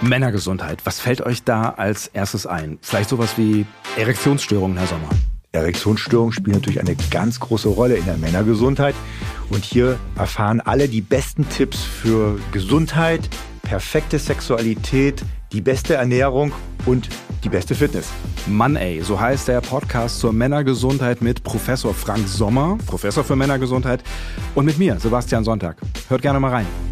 Männergesundheit. Was fällt euch da als erstes ein? Vielleicht sowas wie Erektionsstörungen, Herr Sommer. Erektionsstörungen spielen natürlich eine ganz große Rolle in der Männergesundheit. Und hier erfahren alle die besten Tipps für Gesundheit, perfekte Sexualität, die beste Ernährung und die beste Fitness. Mann ey, so heißt der Podcast zur Männergesundheit mit Professor Frank Sommer, Professor für Männergesundheit, und mit mir, Sebastian Sonntag. Hört gerne mal rein.